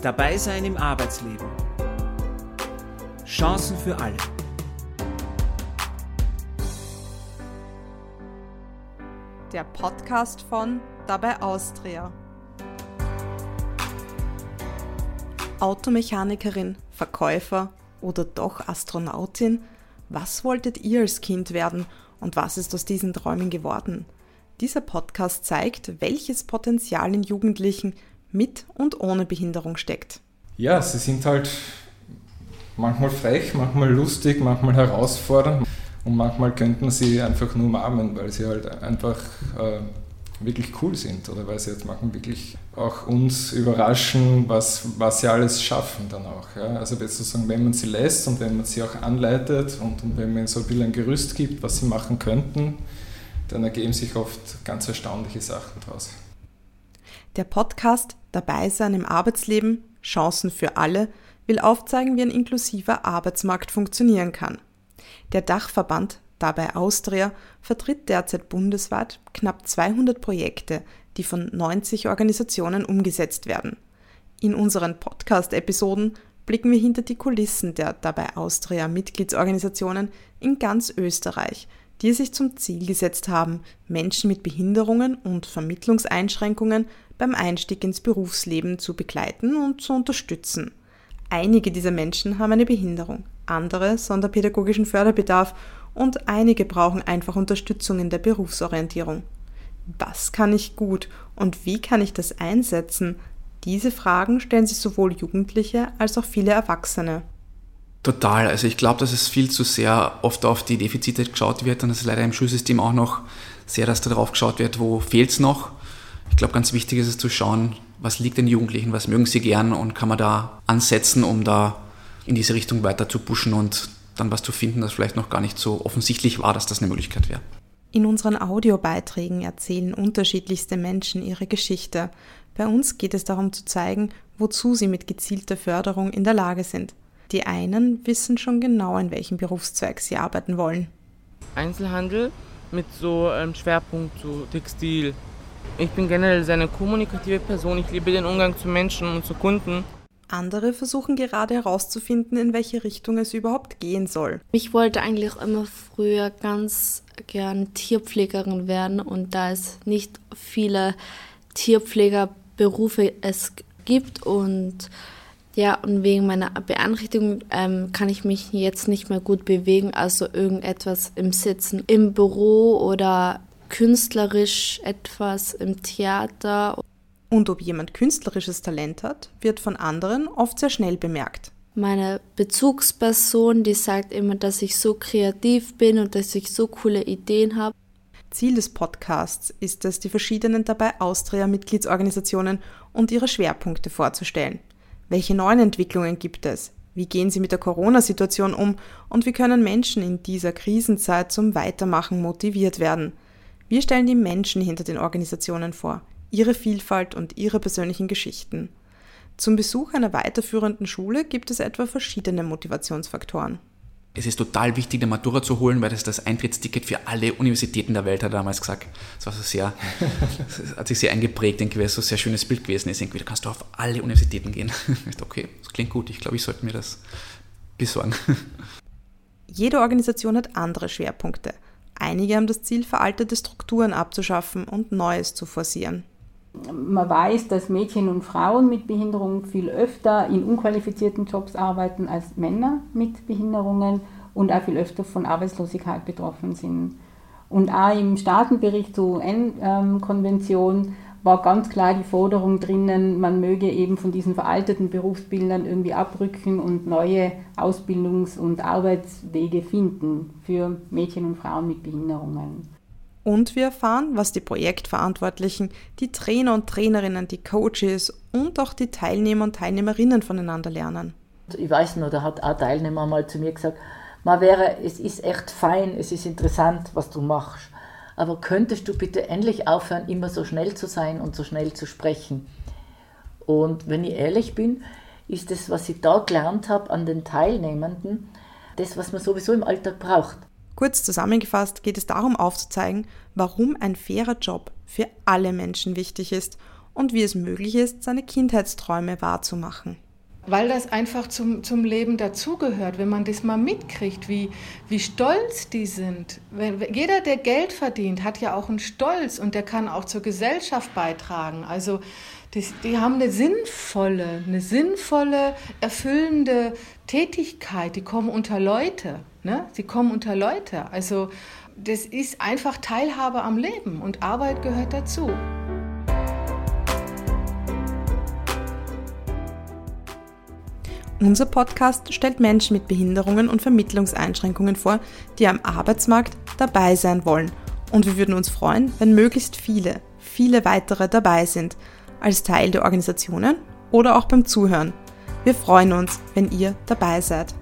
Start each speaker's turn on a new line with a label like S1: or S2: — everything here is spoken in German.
S1: Dabei sein im Arbeitsleben. Chancen für alle.
S2: Der Podcast von Dabei Austria. Automechanikerin, Verkäufer oder doch Astronautin? Was wolltet ihr als Kind werden und was ist aus diesen Träumen geworden? Dieser Podcast zeigt, welches Potenzial in Jugendlichen mit und ohne Behinderung steckt.
S3: Ja, sie sind halt manchmal frech, manchmal lustig, manchmal herausfordernd und manchmal könnte man sie einfach nur umarmen, weil sie halt einfach äh, wirklich cool sind oder weil sie jetzt machen wirklich auch uns überraschen, was, was sie alles schaffen dann auch. Ja. Also sozusagen, wenn man sie lässt und wenn man sie auch anleitet und, und wenn man ihnen so ein bisschen ein Gerüst gibt, was sie machen könnten, dann ergeben sich oft ganz erstaunliche Sachen daraus.
S2: Der Podcast Dabei sein im Arbeitsleben, Chancen für alle, will aufzeigen, wie ein inklusiver Arbeitsmarkt funktionieren kann. Der Dachverband Dabei Austria vertritt derzeit bundesweit knapp 200 Projekte, die von 90 Organisationen umgesetzt werden. In unseren Podcast-Episoden blicken wir hinter die Kulissen der Dabei Austria Mitgliedsorganisationen in ganz Österreich, die sich zum Ziel gesetzt haben, Menschen mit Behinderungen und Vermittlungseinschränkungen beim Einstieg ins Berufsleben zu begleiten und zu unterstützen. Einige dieser Menschen haben eine Behinderung, andere sonderpädagogischen Förderbedarf und einige brauchen einfach Unterstützung in der Berufsorientierung. Was kann ich gut und wie kann ich das einsetzen? Diese Fragen stellen sich sowohl Jugendliche als auch viele Erwachsene.
S4: Total. Also ich glaube, dass es viel zu sehr oft auf die Defizite geschaut wird und es ist leider im Schulsystem auch noch sehr, dass darauf geschaut wird, wo fehlt es noch. Ich glaube, ganz wichtig ist es zu schauen, was liegt den Jugendlichen, was mögen sie gern und kann man da ansetzen, um da in diese Richtung weiter zu pushen und dann was zu finden, das vielleicht noch gar nicht so offensichtlich war, dass das eine Möglichkeit wäre.
S2: In unseren Audiobeiträgen erzählen unterschiedlichste Menschen ihre Geschichte. Bei uns geht es darum zu zeigen, wozu sie mit gezielter Förderung in der Lage sind. Die einen wissen schon genau, in welchem Berufszweig sie arbeiten wollen.
S5: Einzelhandel mit so ähm, Schwerpunkt zu Textil. Ich bin generell sehr eine kommunikative Person. Ich liebe den Umgang zu Menschen und zu Kunden.
S2: Andere versuchen gerade herauszufinden, in welche Richtung es überhaupt gehen soll.
S6: Ich wollte eigentlich immer früher ganz gern Tierpflegerin werden und da es nicht viele Tierpflegerberufe es gibt und ja, und wegen meiner Beeinträchtigung ähm, kann ich mich jetzt nicht mehr gut bewegen, also irgendetwas im Sitzen im Büro oder künstlerisch etwas im Theater.
S2: Und ob jemand künstlerisches Talent hat, wird von anderen oft sehr schnell bemerkt.
S6: Meine Bezugsperson, die sagt immer, dass ich so kreativ bin und dass ich so coole Ideen habe.
S2: Ziel des Podcasts ist es, die verschiedenen dabei Austria-Mitgliedsorganisationen und ihre Schwerpunkte vorzustellen. Welche neuen Entwicklungen gibt es? Wie gehen sie mit der Corona-Situation um? Und wie können Menschen in dieser Krisenzeit zum Weitermachen motiviert werden? Wir stellen die Menschen hinter den Organisationen vor, ihre Vielfalt und ihre persönlichen Geschichten. Zum Besuch einer weiterführenden Schule gibt es etwa verschiedene Motivationsfaktoren.
S4: Es ist total wichtig, eine Matura zu holen, weil das ist das Eintrittsticket für alle Universitäten der Welt, hat er damals gesagt. Das war so sehr, das hat sich sehr eingeprägt, irgendwie, weil es so ein sehr schönes Bild gewesen ist. Irgendwie, da kannst du auf alle Universitäten gehen. Ich dachte, okay, das klingt gut, ich glaube, ich sollte mir das besorgen.
S2: Jede Organisation hat andere Schwerpunkte. Einige haben das Ziel, veraltete Strukturen abzuschaffen und Neues zu forcieren.
S7: Man weiß, dass Mädchen und Frauen mit Behinderungen viel öfter in unqualifizierten Jobs arbeiten als Männer mit Behinderungen und auch viel öfter von Arbeitslosigkeit betroffen sind. Und auch im Staatenbericht zur UN-Konvention war ganz klar die Forderung drinnen, man möge eben von diesen veralteten Berufsbildern irgendwie abrücken und neue Ausbildungs- und Arbeitswege finden für Mädchen und Frauen mit Behinderungen.
S2: Und wir erfahren, was die Projektverantwortlichen, die Trainer und Trainerinnen, die Coaches und auch die Teilnehmer und Teilnehmerinnen voneinander lernen.
S8: Ich weiß noch, da hat ein Teilnehmer mal zu mir gesagt, man wäre, es ist echt fein, es ist interessant, was du machst aber könntest du bitte endlich aufhören, immer so schnell zu sein und so schnell zu sprechen? Und wenn ich ehrlich bin, ist das, was ich da gelernt habe an den Teilnehmenden, das, was man sowieso im Alltag braucht.
S2: Kurz zusammengefasst geht es darum aufzuzeigen, warum ein fairer Job für alle Menschen wichtig ist und wie es möglich ist, seine Kindheitsträume wahrzumachen
S9: weil das einfach zum, zum Leben dazugehört, wenn man das mal mitkriegt, wie, wie stolz die sind. Wenn, jeder, der Geld verdient, hat ja auch einen Stolz und der kann auch zur Gesellschaft beitragen. Also das, die haben eine sinnvolle, eine sinnvolle, erfüllende Tätigkeit. Die kommen unter Leute. Ne? Sie kommen unter Leute. Also das ist einfach Teilhabe am Leben und Arbeit gehört dazu.
S2: Unser Podcast stellt Menschen mit Behinderungen und Vermittlungseinschränkungen vor, die am Arbeitsmarkt dabei sein wollen. Und wir würden uns freuen, wenn möglichst viele, viele weitere dabei sind, als Teil der Organisationen oder auch beim Zuhören. Wir freuen uns, wenn ihr dabei seid.